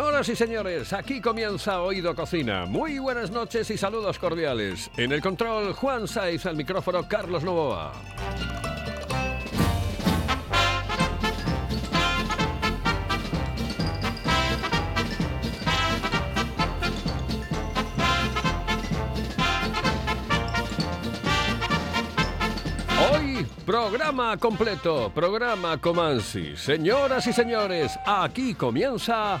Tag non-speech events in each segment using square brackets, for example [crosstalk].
Señoras y señores, aquí comienza Oído Cocina. Muy buenas noches y saludos cordiales. En el control, Juan Saiz, al micrófono, Carlos Novoa. Programa completo, programa Comansi. Señoras y señores, aquí comienza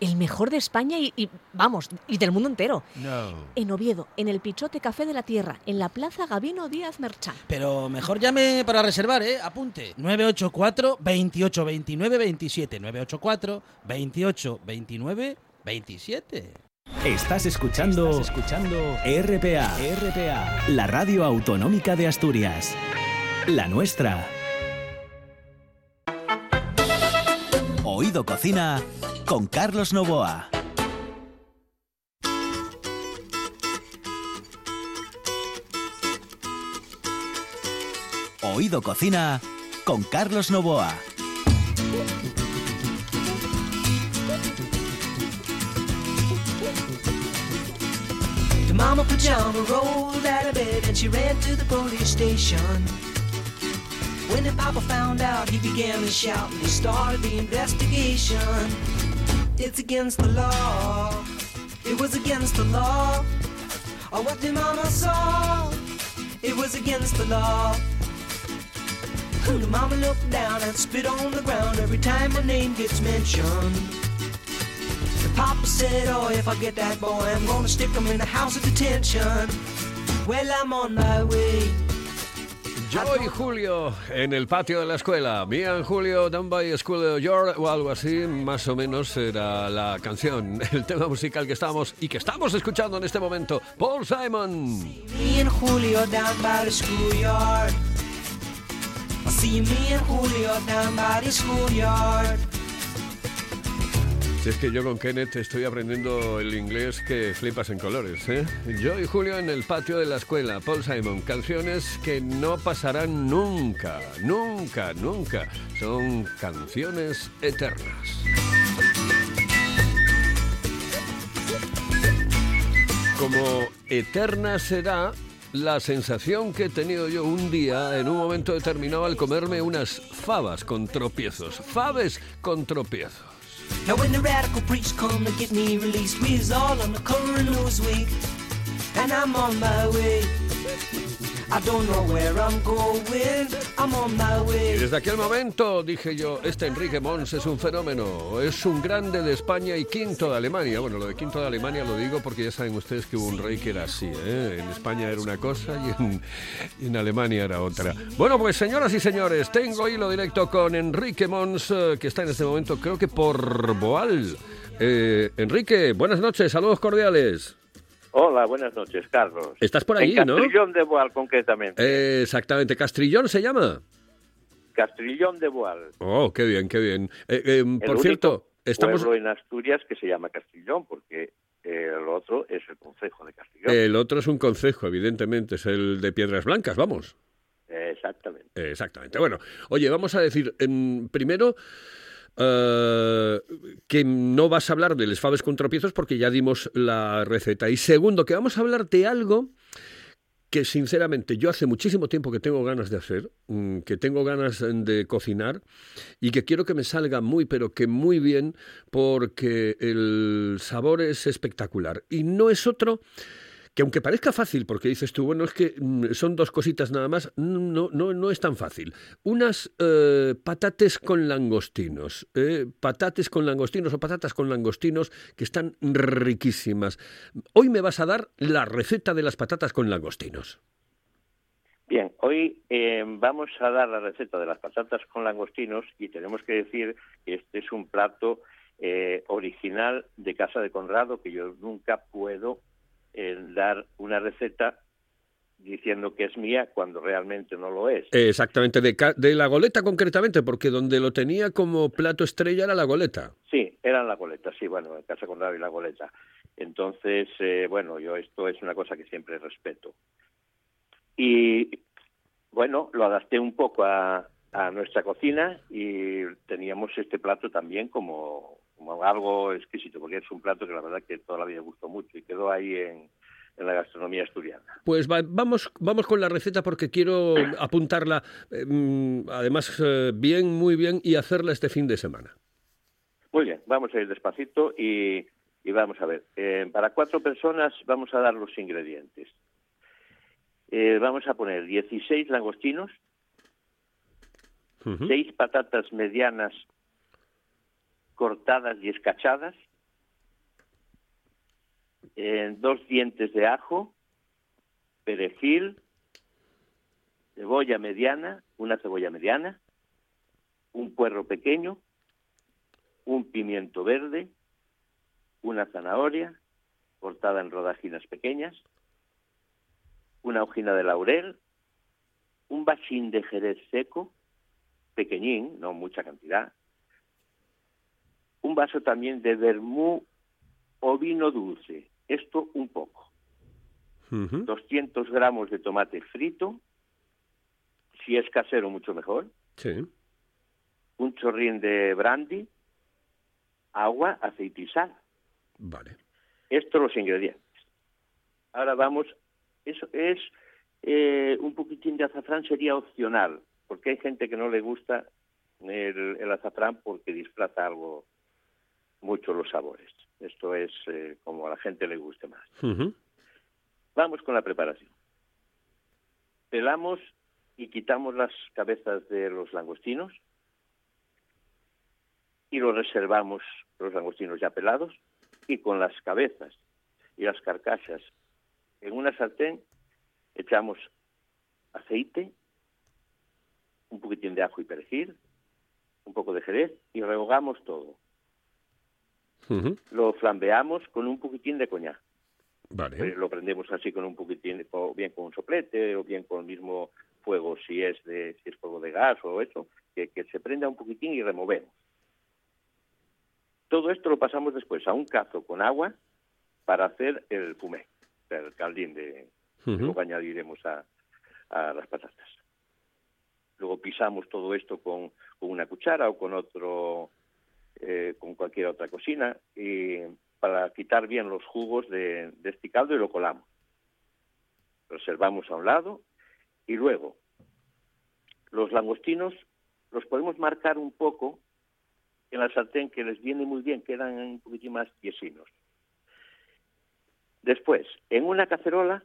El mejor de España y, y, vamos, y del mundo entero. No. En Oviedo, en el Pichote Café de la Tierra, en la Plaza Gabino Díaz Merchán. Pero mejor llame para reservar, ¿eh? Apunte. 984 28 29 27. 984 28 29 27. Estás escuchando, escuchando RPA, RPA, la radio autonómica de Asturias. La nuestra. Oído Cocina con Carlos Novoa. Oído Cocina con Carlos Novoa. The mama pajama rolled out of bed and she ran to the police station. When the papa found out, he began to shout and he started the investigation. It's against the law. It was against the law. Or what the mama saw. It was against the law. The mama looked down and spit on the ground every time my name gets mentioned. The papa said, Oh, if I get that boy, I'm gonna stick him in the house of detention. Well, I'm on my way. Yo y Julio en el patio de la escuela. And Julio down by school of York o algo así, más o menos era la canción, [laughs] el tema musical que estamos y que estamos escuchando en este momento. Paul Simon. Julio down by the schoolyard. I see me and Julio down by the schoolyard. Es que yo con Kenneth estoy aprendiendo el inglés que flipas en colores, ¿eh? Yo y Julio en el patio de la escuela. Paul Simon, canciones que no pasarán nunca, nunca, nunca. Son canciones eternas. Como eterna será la sensación que he tenido yo un día, en un momento determinado, al comerme unas fabas con tropiezos. Faves con tropiezos. Now when the radical preach come to get me released, we is all on the cover of Newsweek, and I'm on my way. I don't know where I'm going, I'm on my Y desde aquel momento dije yo, este Enrique Mons es un fenómeno, es un grande de España y quinto de Alemania. Bueno, lo de quinto de Alemania lo digo porque ya saben ustedes que hubo un rey que era así, ¿eh? En España era una cosa y en, y en Alemania era otra. Bueno, pues señoras y señores, tengo hilo directo con Enrique Mons, eh, que está en este momento creo que por Boal. Eh, Enrique, buenas noches, saludos cordiales. Hola, buenas noches, Carlos. Estás por allí, en ¿no? Castrillón de Boal, concretamente. Eh, exactamente, Castrillón se llama. Castrillón de Boal. Oh, qué bien, qué bien. Eh, eh, por único cierto, estamos... pueblo en Asturias que se llama Castrillón, porque el otro es el concejo de Castrillón. El otro es un concejo, evidentemente, es el de Piedras Blancas, vamos. Exactamente. Exactamente. Bueno, oye, vamos a decir, em, primero, eh, que no vas a hablar de les faves con tropiezos porque ya dimos la receta. Y segundo, que vamos a hablar de algo que sinceramente yo hace muchísimo tiempo que tengo ganas de hacer, mm, que tengo ganas de cocinar y que quiero que me salga muy, pero que muy bien, porque el sabor es espectacular. Y no es otro que aunque parezca fácil, porque dices tú, bueno, es que mm, son dos cositas nada más, no, no, no es tan fácil. Unas eh, patates con langostinos, eh, patates con langostinos o patatas con langostinos que están riquísimas. Hoy me vas a dar la receta de las patatas con langostinos. Bien, hoy eh, vamos a dar la receta de las patatas con langostinos y tenemos que decir que este es un plato eh, original de Casa de Conrado que yo nunca puedo en dar una receta diciendo que es mía cuando realmente no lo es. Exactamente, de, de la goleta concretamente, porque donde lo tenía como plato estrella era la goleta. Sí, eran la goleta, sí, bueno, en Casa Conrado y la goleta. Entonces, eh, bueno, yo esto es una cosa que siempre respeto. Y bueno, lo adapté un poco a, a nuestra cocina y teníamos este plato también como, como algo exquisito, porque es un plato que la verdad que toda la vida gustó mucho y quedó ahí en, en la gastronomía asturiana. Pues va- vamos, vamos con la receta porque quiero apuntarla, eh, mm, además, eh, bien, muy bien, y hacerla este fin de semana. Muy bien, vamos a ir despacito y, y vamos a ver. Eh, para cuatro personas vamos a dar los ingredientes. Eh, vamos a poner 16 langostinos, Ujú. seis patatas medianas cortadas y escachadas, eh, dos dientes de ajo, perejil, cebolla mediana, una cebolla mediana, un puerro pequeño, un pimiento verde, una zanahoria cortada en rodajinas pequeñas, una hojina de laurel, un bachín de jerez seco, pequeñín, no mucha cantidad, un vaso también de vermú o vino dulce, esto un poco, Ujú. 200 gramos de tomate frito, si es casero mucho mejor, Sí. un chorrín de brandy, agua, aceite y sal. Vale. Estos los ingredientes. Ahora vamos, eso es eh, un poquitín de azafrán sería opcional, porque hay gente que no le gusta el, el azafrán porque disfraza algo mucho los sabores. Esto es eh, como a la gente le guste más. Vamos con la preparación. Pelamos y quitamos las cabezas de los langostinos y los reservamos, los langostinos ya pelados, y con las cabezas y las carcasas en una sartén echamos aceite, un poquitín de ajo y perejil, un poco de jerez y rehogamos todo. Lo flambeamos con un poquitín de coñac. Vale. Eh, lo prendemos así con un poquitín, o bien con un soplete, o bien con el mismo fuego, si es de si es fuego de gas o eso, que, que se prenda un poquitín y removemos. Todo esto lo pasamos después a un cazo con agua para hacer el fumé, el caldín de que añadiremos a, a las patatas. Luego pisamos todo esto con, con una cuchara o con otro, eh, con cualquier otra cocina y para quitar bien los jugos de, de este caldo y lo colamos. Reservamos a un lado y luego los langostinos los podemos marcar un poco en la sartén que les viene muy bien, quedan un poquitín más tiesinos. Después, en una cacerola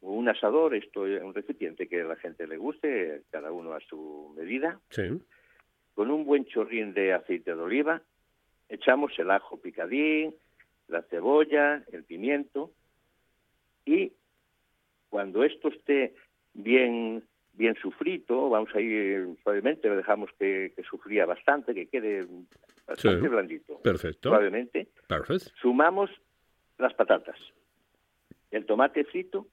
o un asador, esto es un recipiente que a la gente le guste, cada uno a su medida, Sí. con un buen chorrín de aceite de oliva, echamos el ajo picadín, la cebolla, el pimiento y cuando esto esté bien bien sufrito, vamos a ir suavemente, lo dejamos que, que sufría bastante, que quede bastante Sí. blandito, Perfecto. suavemente, Perfecto. sumamos las patatas, el tomate frito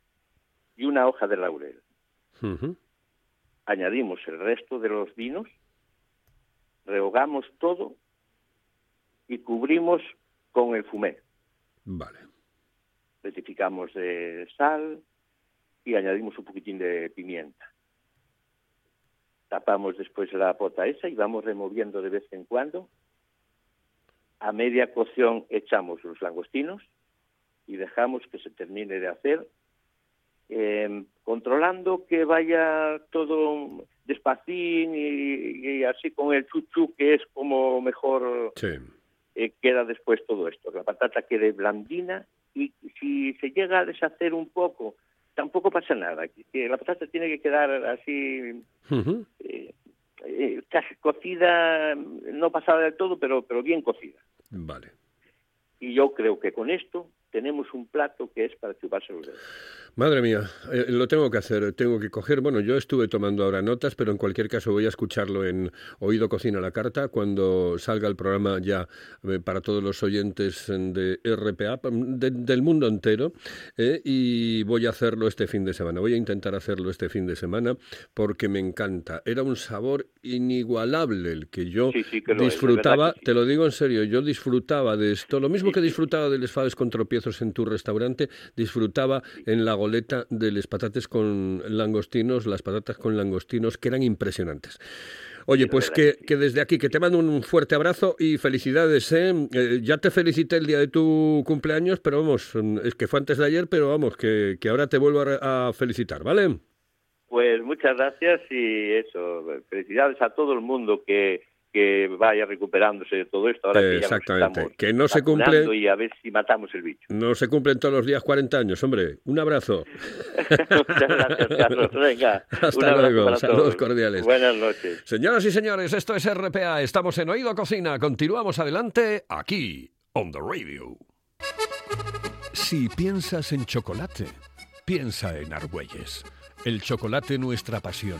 y una hoja de laurel. Añadimos el resto de los vinos, rehogamos todo y cubrimos con el fumé. Vale. Rectificamos de sal y añadimos un poquitín de pimienta. Tapamos después la pota esa y vamos removiendo de vez en cuando. A media cocción echamos los langostinos y dejamos que se termine de hacer eh, controlando que vaya todo despacín y, y así con el chuchu que es como mejor Sí. Eh, queda después todo esto. que La patata quede blandina y si se llega a deshacer un poco, tampoco pasa nada. la patata tiene que quedar así eh, eh, casi cocida, no pasada del todo, pero, pero bien cocida. Vale. Y yo creo que con esto tenemos un plato que es para chuparse los dedos. Madre mía, eh, lo tengo que hacer, tengo que coger. Bueno, yo estuve tomando ahora notas, pero en cualquier caso voy a escucharlo en Oído Cocina la Carta cuando salga el programa ya eh, para todos los oyentes de RPA, de- del mundo entero, eh, y voy a hacerlo este fin de semana. Voy a intentar hacerlo este fin de semana porque me encanta. Era un sabor inigualable el que yo Sí, sí que lo es, de disfrutaba, verdad que sí. te lo digo en serio, yo disfrutaba de esto, lo mismo que disfrutaba de les faves con tropiezos en tu restaurante, disfrutaba en la goleta de les patates con langostinos, las patatas con langostinos, que eran impresionantes. Oye, pues que, que desde aquí, que te mando un fuerte abrazo y felicidades, ¿eh? Eh, ya te felicité el día de tu cumpleaños, pero vamos, es que fue antes de ayer, pero vamos, que, que ahora te vuelvo a, a felicitar, ¿vale? Pues muchas gracias y eso, felicidades a todo el mundo que, que vaya recuperándose de todo esto. Ahora que ya Exactamente. estamos Que no se cumple- Y a ver si matamos el bicho. No se cumplen todos los días 40 años, hombre. Un abrazo. [laughs] muchas gracias, Carlos. Venga, [laughs] Hasta luego. para Saludos todos. cordiales. Buenas noches. Señoras y señores, esto es RPA. Estamos en Oído Cocina. Continuamos adelante aquí, on the radio. Si piensas en chocolate, piensa en Argüelles. El chocolate nuestra pasión.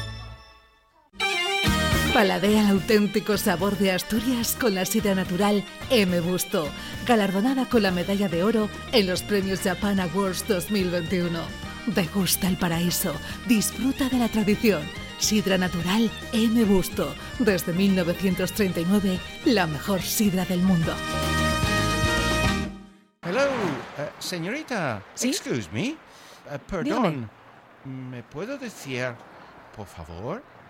Paladea el auténtico sabor de Asturias con la sidra natural M. Busto, galardonada con la medalla de oro en los premios Japan Awards 2021. Degusta el paraíso, disfruta de la tradición. Sidra natural M. Busto, desde 1939, la mejor sidra del mundo. Hello, eh, señorita. ¿Sí? Excuse me. Eh, perdón. ¿Me puedo decir, por favor,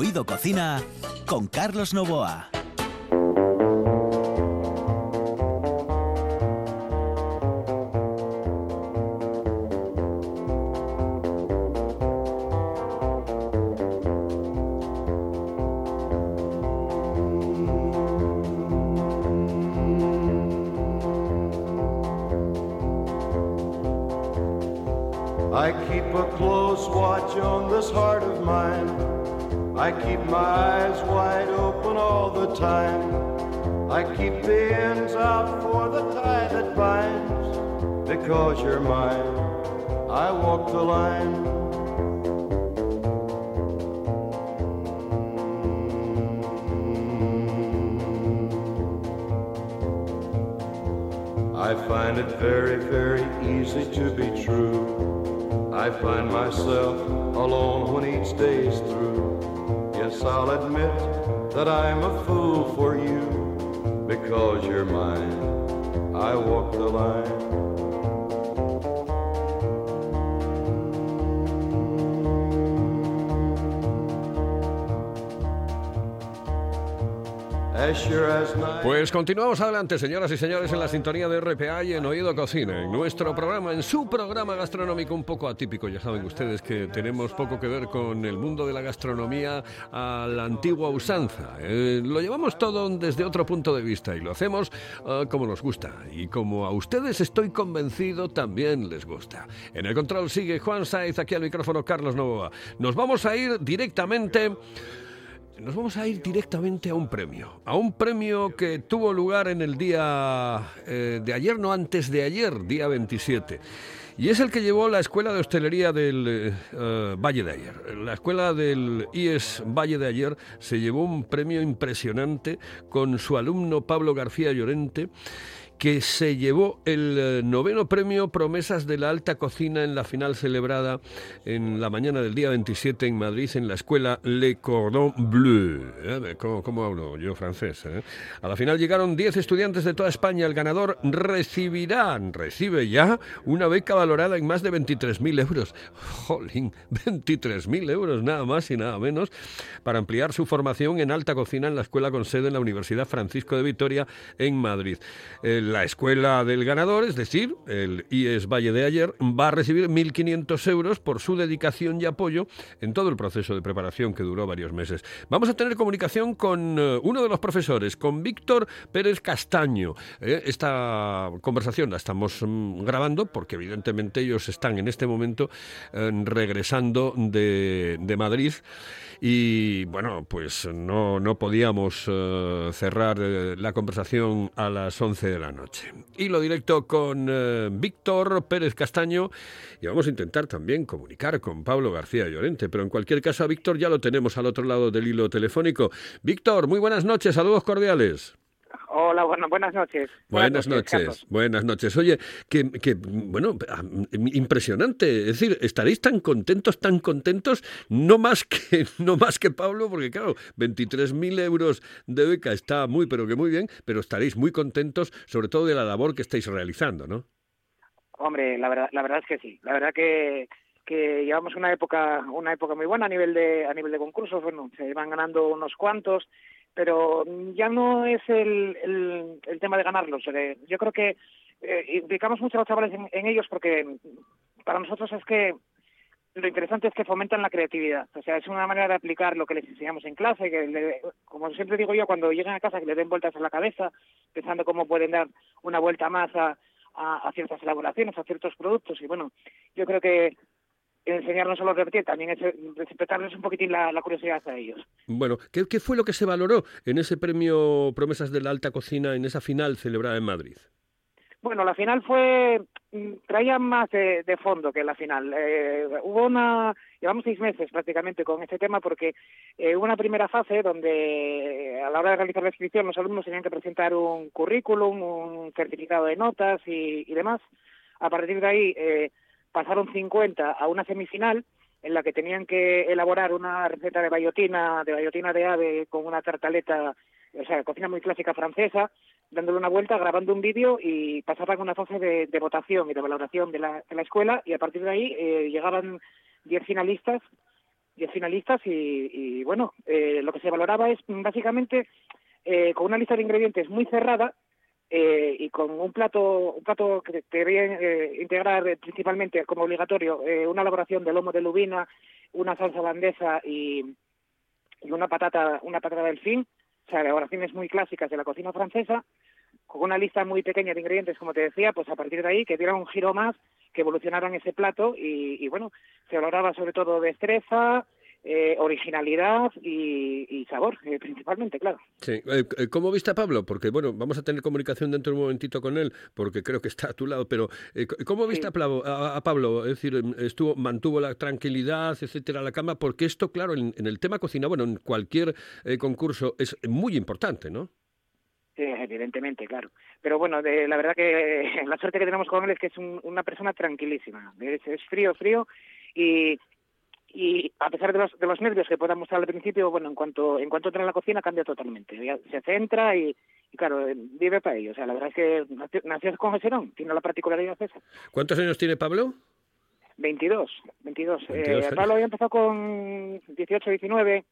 Oído Cocina con Carlos Novoa. I keep a close watch on this heart of mine. I keep my eyes wide open all the time. I keep the ends out for the tie that binds. Because you're mine, I walk the line. I find it very, very easy to be true. I find myself alone when each day's through. I'll admit that I'm a fool for you because you're mine. I walk the line. Pues continuamos adelante, señoras y señores, en la sintonía de RPA y en Oído Cocina, en nuestro programa, en su programa gastronómico un poco atípico. Ya saben ustedes que tenemos poco que ver con el mundo de la gastronomía a la antigua usanza. Eh, lo llevamos todo desde otro punto de vista y lo hacemos ah, como nos gusta y como a ustedes estoy convencido también les gusta. En el control sigue Juan Saiz, aquí al micrófono Carlos Novoa. Nos vamos a ir directamente nos vamos a ir directamente a un premio, a un premio que tuvo lugar en el día eh, de ayer, no antes de ayer, día 27. Y es el que llevó la Escuela de Hostelería del eh, eh, Valle de Ayer. La Escuela del IES Valle de Ayer se llevó un premio impresionante con su alumno Pablo García Llorente que se llevó el eh, noveno premio Promesas de la Alta Cocina en la final celebrada en la mañana del día 27 en Madrid en la escuela Le Cordon Bleu. Eh, ¿Cómo, hablo yo francés? eh? A la final llegaron 10 estudiantes de toda España. El ganador recibirá, recibe ya, una beca valorada en más de 23.000 euros. Jolín, 23.000 euros nada más y nada menos para ampliar su formación en alta cocina en la escuela con sede en la Universidad Francisco de Vitoria en Madrid. La escuela del ganador, es decir, el IES Valle de ayer, va a recibir 1.500 euros por su dedicación y apoyo en todo el proceso de preparación que duró varios meses. Vamos a tener comunicación con eh, uno de los profesores, con Víctor Pérez Castaño. Eh, esta conversación la estamos mm, grabando porque evidentemente ellos están en este momento eh, regresando de, de Madrid y bueno, pues no, no podíamos cerrar la conversación a las 11 de la noche. Hilo directo con eh, Víctor Pérez Castaño y vamos a intentar también comunicar con Pablo García Llorente, pero en cualquier caso a Víctor ya lo tenemos al otro lado del hilo telefónico. Víctor, muy buenas noches, saludos cordiales. Hola, bueno, buenas noches. Buenas, noches, Carlos. buenas noches. Oye, que, que, bueno, ah, impresionante. Es decir, estaréis tan contentos, tan contentos, no más que, [laughs] no más que Pablo, porque claro, 23.000 euros de beca está muy, pero que muy bien, pero estaréis muy contentos, sobre todo de la labor que estáis realizando, ¿no? Hombre, la verdad, la verdad es que sí. La verdad que, que llevamos una época, una época muy buena a nivel de, a nivel de concursos. Bueno, se van ganando unos cuantos, pero ya no es el, el, el tema de ganarlos. Eh, Yo creo que eh, implicamos mucho a los chavales en, ellos porque para nosotros es que lo interesante es que fomentan la creatividad. O sea, es una manera de aplicar lo que les enseñamos en clase, que le- como siempre digo yo, cuando llegan a casa que le den vueltas a la cabeza, pensando cómo pueden dar una vuelta más a ciertas elaboraciones, a ciertos productos. Y bueno, yo creo que enseñar no solo a repetir, también es respetarles un poquitín la, la curiosidad a ellos. Bueno, ¿qué, ¿qué fue lo que se valoró en ese premio Promesas de la Alta Cocina, en esa final celebrada en Madrid? Bueno, la final fue mm, traía más de, de fondo que la final. Eh, hubo una llevamos seis meses prácticamente con este tema porque eh, hubo una primera fase donde eh, a la hora de realizar la inscripción los alumnos tenían que presentar un currículum, un certificado de notas y, y demás. A partir de ahí eh, pasaron 50 a una semifinal en la que tenían que elaborar una receta de bayotina, de bayotina de ave con una tartaleta, o sea, cocina muy clásica francesa, dándole una vuelta, grabando un vídeo y pasaban una fase de, votación y de valoración de la, de la escuela y a partir de ahí eh, llegaban 10 finalistas, 10 finalistas y, y bueno, eh, lo que se valoraba es básicamente eh, con una lista de ingredientes muy cerrada eh, y con un plato un plato que debía eh, integrar eh, principalmente como obligatorio eh, una elaboración de lomo de lubina, una salsa holandesa y, y una patata una patata del fin, o sea, elaboraciones muy clásicas de la cocina francesa, con una lista muy pequeña de ingredientes, como te decía, pues a partir de ahí que dieran un giro más, que evolucionaran ese plato y, y bueno, se valoraba sobre todo destreza, eh, originalidad y, y sabor, eh, principalmente, claro. Sí. Eh, eh, ¿Cómo viste a Pablo? Porque, bueno, vamos a tener comunicación dentro de un momentito con él, porque creo que está a tu lado, pero ¿cómo viste Sí. a, Pablo, a, a Pablo? Es decir, em, estuvo, mantuvo la tranquilidad, etcétera, la cama, porque esto, claro, en, en el tema cocina, bueno, en cualquier concurso es muy importante, ¿no? Sí, evidentemente, claro. Pero bueno, de, la verdad que [laughs] la suerte que tenemos con él es que es un- una persona tranquilísima. Es, es frío, frío y, y a pesar de los, de los nervios que pueda mostrar al principio, bueno, en cuanto en cuanto entra en la cocina cambia totalmente. Ya se centra y, y claro, eh, vive para ello. O sea, la verdad es que nació, con Geserón, tiene la particularidad esa. ¿Cuántos años tiene Pablo? 22, 22. 22 Eh. Pablo había empezado con 18, 19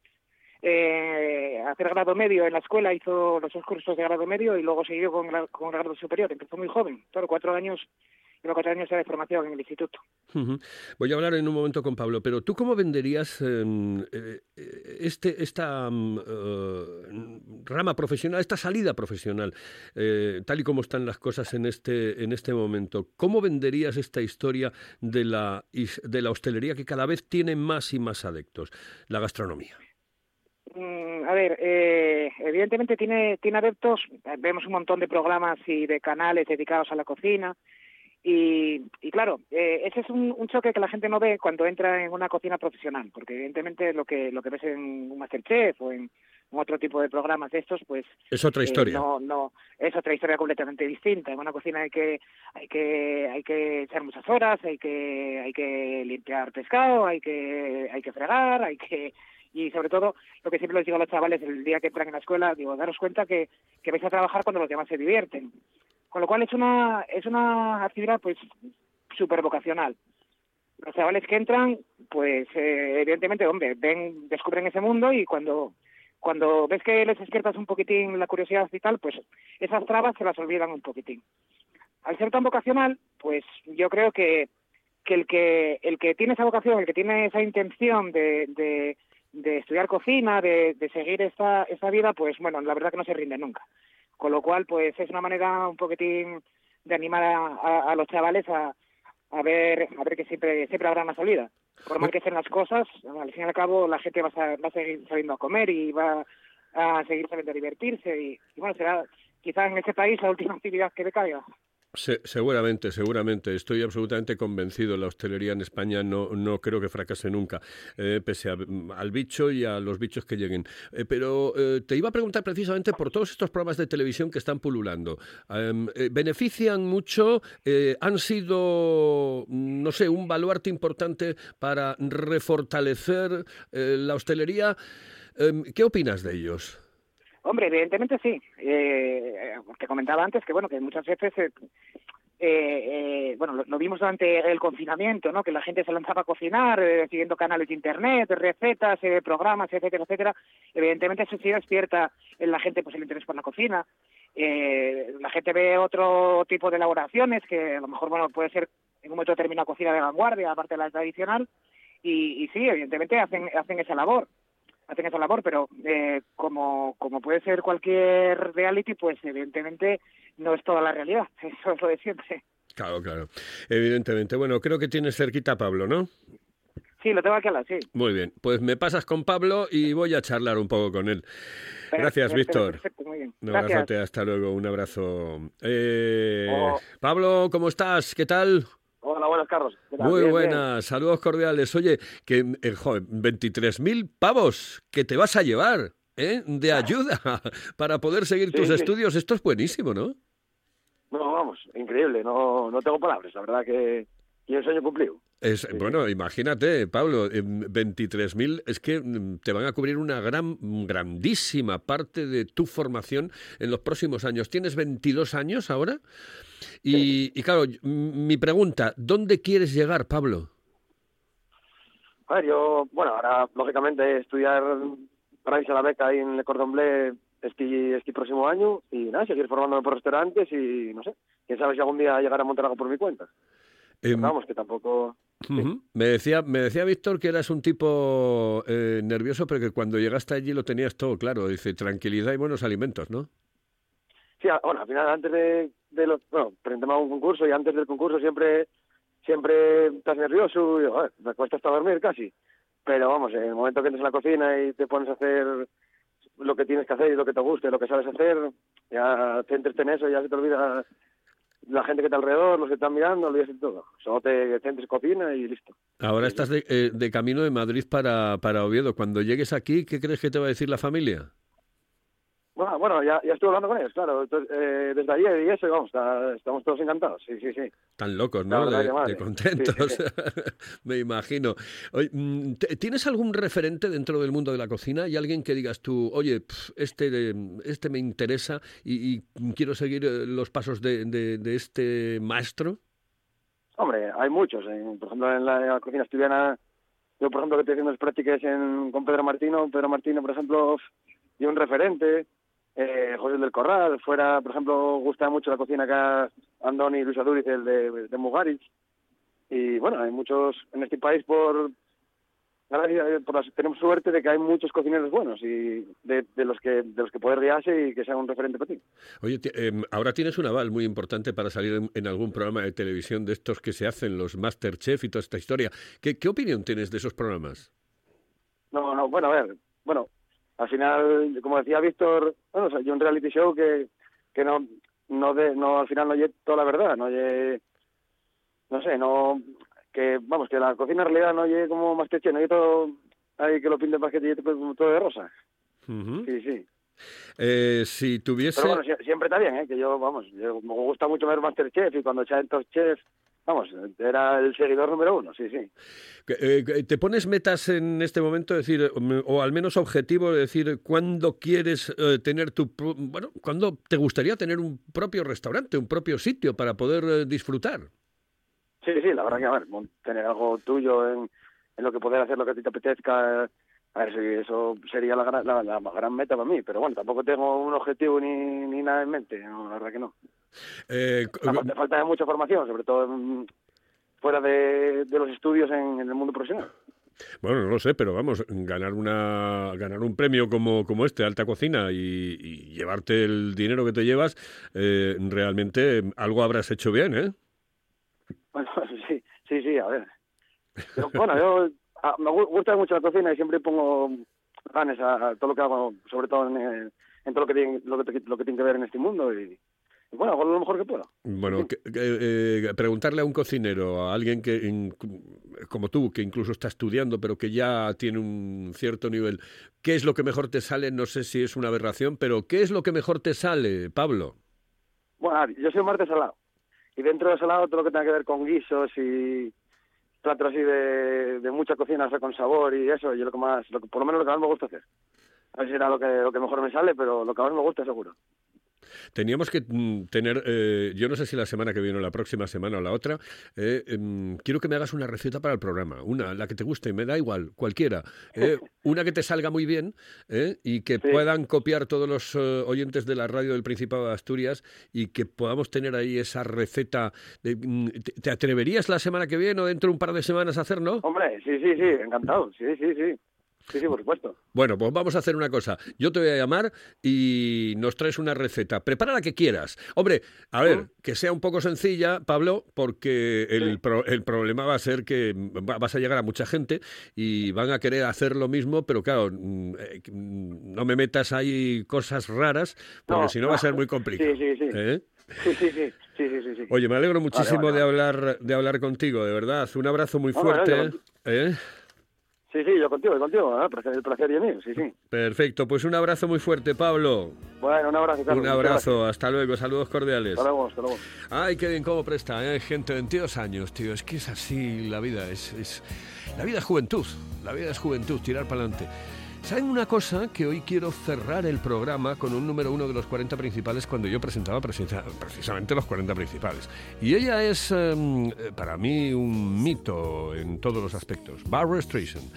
eh, hacer grado medio en la escuela, hizo los dos cursos de grado medio y luego siguió con, con grado superior. Empezó muy joven, claro, cuatro años, lleva cuatro años de formación en el instituto. Voy a hablar en un momento con Pablo, pero ¿tú cómo venderías em, eh, eh, este, esta mm, eh, rama profesional, esta salida profesional, eh, tal y como están las cosas en este, en este momento? ¿Cómo venderías esta historia de la, de la hostelería que cada vez tiene más y más adeptos, la gastronomía? mm, a ver, eh, evidentemente tiene, tiene adeptos, vemos un montón de programas y de canales dedicados a la cocina, y, y claro, eh, ese es un, un choque que la gente no ve cuando entra en una cocina profesional, porque evidentemente lo que, lo que ves en un Masterchef o en, en otro tipo de programas de estos, pues Es otra eh, historia. no, no, es otra historia completamente distinta. En una cocina hay que, hay que, hay que echar muchas horas, hay que, hay que limpiar pescado, hay que, hay que fregar, hay que, y sobre todo, lo que siempre les digo a los chavales el día que entran en la escuela, digo, daros cuenta que, que vais a trabajar cuando los demás se divierten. Con lo cual es una, es una actividad pues súper vocacional. Los chavales que entran, pues eh, evidentemente, hombre, ven, descubren ese mundo y cuando cuando ves que les despiertas un poquitín la curiosidad y tal, pues esas trabas se las olvidan un poquitín. Al ser tan vocacional, pues yo creo que, que el que el que tiene esa vocación, el que tiene esa intención de, de, estudiar cocina, de, de seguir esta, esta vida, pues bueno, la verdad que no se rinde nunca. Con lo cual, pues es una manera un poquitín de animar a, a- a los chavales a, a ver a ver que siempre siempre habrá una salida. Por mal que sean las cosas, al fin y al cabo la gente va a, va a seguir saliendo a comer y va a seguir saliendo a divertirse y, y bueno, será quizá en este país la última actividad que decaiga. Se- seguramente, seguramente. Estoy absolutamente convencido. La hostelería en España no, no creo que fracase nunca, eh, pese a- al bicho y a los bichos que lleguen. Eh, pero eh, te iba a preguntar precisamente por todos estos programas de televisión que están pululando. Em, ¿Benefician mucho? ¿Han sido, mm, no sé, un baluarte importante para refortalecer la hostelería? Em, ¿Qué opinas de ellos? Hombre, evidentemente sí. Eh, te comentaba antes que bueno que muchas veces eh, eh, eh, bueno lo, vimos durante el confinamiento, ¿no? Que la gente se lanzaba a cocinar eh, siguiendo canales de internet, recetas, programas, etcétera, etcétera. Evidentemente eso sí despierta en la gente pues el interés por la cocina. La gente ve otro tipo de elaboraciones que a lo mejor bueno puede ser en un momento determinado cocina de vanguardia aparte de la tradicional y, y sí evidentemente hacen hacen esa labor hacen esa labor, pero eh, como, como puede ser cualquier reality, pues evidentemente no es toda la realidad, [laughs] eso es lo de siempre. Claro, claro. Evidentemente. Bueno, creo que tienes cerquita a Pablo, ¿no? Sí, lo tengo aquí al lado, sí. Muy bien, pues me pasas con Pablo y voy a charlar un poco con él. Gracias, Víctor. Perfecto, muy bien. Un abrazote, hasta luego, un abrazo. Eh, Oh. Pablo, ¿cómo estás? ¿Qué tal? Hola, buenas, Carlos. Muy Bien, bien. buenas, saludos cordiales. Oye, que eh, joder, 23.000 pavos que te vas a llevar ¿eh? de ayuda [laughs] para poder seguir tus sí. estudios. Esto es buenísimo, ¿no? No, vamos, increíble, no, no tengo palabras, la verdad que y el sueño cumplido. Es, bueno, imagínate, Pablo, em, 23.000 es que mm, te van a cubrir una gran, grandísima parte de tu formación en los próximos años. Tienes 22 años ahora y, y claro, y- m- mi pregunta, ¿dónde quieres llegar, Pablo? A ver, yo, bueno, ahora, lógicamente, estudiar para irse a la beca ahí en Le Cordon Bleu este, este próximo año y nada, seguir formándome por restaurantes y, no sé, quién sabe si algún día llegar a montar algo por mi cuenta. Em, Vamos, que tampoco... Me decía, me decía Víctor que eras un tipo eh, nervioso, pero que cuando llegaste allí lo tenías todo claro. Dice, tranquilidad y buenos alimentos, ¿no? Sí, a- bueno, al final, antes de, de lo, bueno, presenté a un concurso y antes del concurso siempre siempre estás nervioso y joder, me cuesta hasta dormir casi. Pero vamos, en el momento que entras en la cocina y te pones a hacer lo que tienes que hacer y lo que te guste, lo que sabes hacer, ya te entres en eso, ya se te olvida la gente que está alrededor, los que están mirando, olvidas de todo. Solo te centres cocina y listo. Ahora estás de, eh, de camino de Madrid para, para Oviedo. Cuando llegues aquí, ¿qué crees que te va a decir la familia? Bueno, bueno ya, ya estuve hablando con ellos, claro. Entonces, eh, desde ayer y eso, vamos, está- estamos todos encantados. Sí, sí, sí. Tan locos, ¿no? De, contentos. Sí, [laughs] Me imagino. Oye, mm, ¿te- ¿Tienes algún referente dentro del mundo de la cocina? ¿Y alguien que digas tú, oye, pf, este, eh, este me interesa y, y quiero seguir eh, los pasos de, de- de este maestro? Hombre, hay muchos. en- por ejemplo, en la, en la cocina asturiana, yo, por ejemplo, que estoy haciendo las prácticas en, con Pedro Martino, Pedro Martino, por ejemplo, y un referente, eh, José del Corral, fuera, por ejemplo, gusta mucho la cocina acá, Andoni Luis Aduriz, el de, de Mugaritz. Y bueno, hay muchos en este país por... por las- tenemos suerte de que hay muchos cocineros buenos y de, de los que de los que poder guiarse y que sean un referente para ti. Oye, em, ahora tienes un aval muy importante para salir en, en algún programa de televisión de estos que se hacen, los Masterchef y toda esta historia. ¿Qué, qué opinión tienes de esos programas? No, no, bueno, a ver, bueno, al final, como decía Víctor, bueno, o sea, un reality show que, que no, no, de, no al final no oye toda la verdad, no oye, no sé, no, que vamos, que la cocina en realidad no oye como Masterchef, no oye todo, ahí que lo pinten para que te todo de rosa. Sí, sí. Eh, si tuviese... Pero bueno, sie- siempre está bien, ¿eh? Que yo, vamos, yo, me gusta mucho ver Masterchef y cuando echa estos chefs, vamos, era el seguidor número uno, sí, sí. Eh, ¿Te pones metas en este momento, decir, mm, o al menos objetivo, es decir, cuándo quieres eh, tener tu, bueno, cuándo te gustaría tener un propio restaurante, un propio sitio para poder eh, disfrutar? Sí, sí, la verdad que, a ver, tener algo tuyo en, en lo que poder hacer lo que a ti te apetezca, a ver si eso sería la gran, la, la gran meta para mí, pero bueno, tampoco tengo un objetivo ni, ni nada en mente, no, la verdad que no. Eh, Aparte, falta mucha formación, sobre todo en- fuera de, de los estudios en, en el mundo profesional. bueno, no lo sé, pero vamos, ganar una ganar un premio como, como este, Alta Cocina, y, y llevarte el dinero que te llevas, eh, realmente algo habrás hecho bien, ¿eh? Bueno, [laughs] sí, sí, sí, a ver. Pero, bueno, yo a- me gu- gusta mucho la cocina y siempre pongo ganas a, a todo lo que hago, sobre todo en, en todo lo que, tiene, lo, que, lo que tiene que ver en este mundo y, y bueno, hago lo mejor que puedo. Bueno, que- que, eh, preguntarle a un cocinero, a alguien que in- como tú, que incluso está estudiando, pero que ya tiene un cierto nivel, ¿qué es lo que mejor te sale? No sé si es una aberración, pero ¿qué es lo que mejor te sale, Pablo? Bueno, yo soy un martes salado y dentro de salado todo lo que tenga que ver con guisos y platos así de, de mucha cocina, o sea, con sabor y eso, yo lo que más, lo que, por lo menos lo que más me gusta hacer. A ver si era lo que, lo que mejor me sale, pero lo que más me gusta seguro. Teníamos que mm, tener, eh, yo no sé si la semana que viene o la próxima semana o la otra, eh, em, quiero que me hagas una receta para el programa, una, la que te guste, me da igual, cualquiera, eh, [laughs] una que te salga muy bien eh, y que puedan copiar todos los eh, oyentes de la radio del Principado de Asturias y que podamos tener ahí esa receta. de, mm, ¿te, te atreverías la semana que viene o dentro de un par de semanas a hacerlo? Hombre, sí, sí, sí, encantado, sí, sí, sí. Sí, sí, por supuesto. Bueno, pues vamos a hacer una cosa. Yo te voy a llamar y nos traes una receta. Prepara la que quieras. Hombre, a ver, que sea un poco sencilla, Pablo, porque el, pro- el problema va a ser que va- vas a llegar a mucha gente y van a querer hacer lo mismo, pero claro, mm, eh, no me metas ahí cosas raras, porque No, si no va a ser muy complicado. [laughs] Sí, sí, sí. ¿eh? Sí, sí, sí, sí, sí, sí. Oye, me alegro muchísimo vale, de hablar de hablar contigo, de verdad. Un abrazo muy fuerte. ¿eh? Sí, sí, yo contigo, yo contigo, ¿eh? el placer, y mío, sí, sí. Perfecto, pues un abrazo muy fuerte, Pablo. Bueno, un abrazo, Carlos. Un abrazo, hasta luego, saludos cordiales. Hasta luego, hasta luego. Ay, qué bien cómo presta, ¿eh? gente, 22 años, tío, es que es así la vida, es, es- la vida es juventud, la vida es juventud, tirar para adelante. ¿Saben una cosa? Que hoy quiero cerrar el programa con un número uno de los 40 principales cuando yo presentaba precisa- precisamente los 40 principales. Y ella es, em, para mí, un mito en todos los aspectos. Barbara Streisand,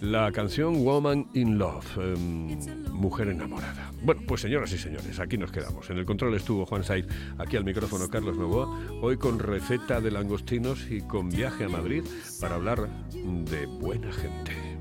la canción Woman in Love, em, Mujer enamorada. Bueno, pues señoras y señores, aquí nos quedamos. En el control estuvo Juan Saiz, aquí al micrófono Carlos Novoa, hoy con receta de langostinos y con viaje a Madrid para hablar de buena gente.